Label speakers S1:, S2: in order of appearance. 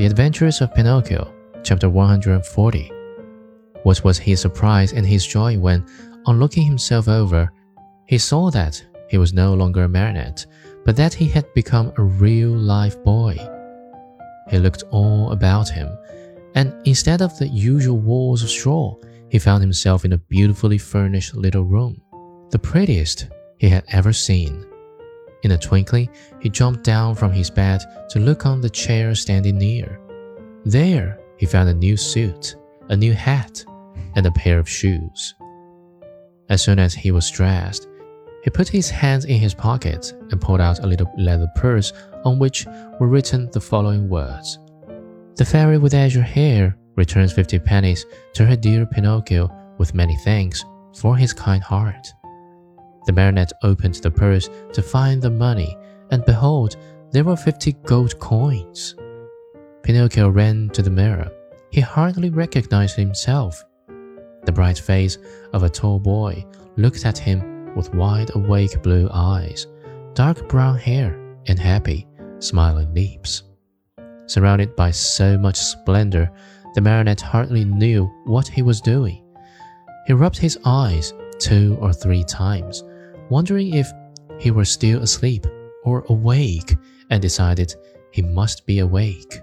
S1: The Adventures of Pinocchio, chapter 140. What was his surprise and his joy when, on looking himself over, he saw that he was no longer a marionette, but that he had become a real live boy. He looked all about him, and instead of the usual walls of straw, he found himself in a beautifully furnished little room, the prettiest he had ever seen. In a twinkling, he jumped down from his bed to look on the chair standing near. There, he found a new suit, a new hat, and a pair of shoes. As soon as he was dressed, he put his hands in his pockets and pulled out a little leather purse on which were written the following words The fairy with azure hair returns fifty pennies to her dear Pinocchio with many thanks for his kind heart. The marionette opened the purse to find the money, and behold, there were fifty gold coins. Pinocchio ran to the mirror. He hardly recognized himself. The bright face of a tall boy looked at him with wide awake blue eyes, dark brown hair, and happy, smiling lips. Surrounded by so much splendor, the marionette hardly knew what he was doing. He rubbed his eyes two or three times, wondering if he were still asleep or awake, and decided he must be awake.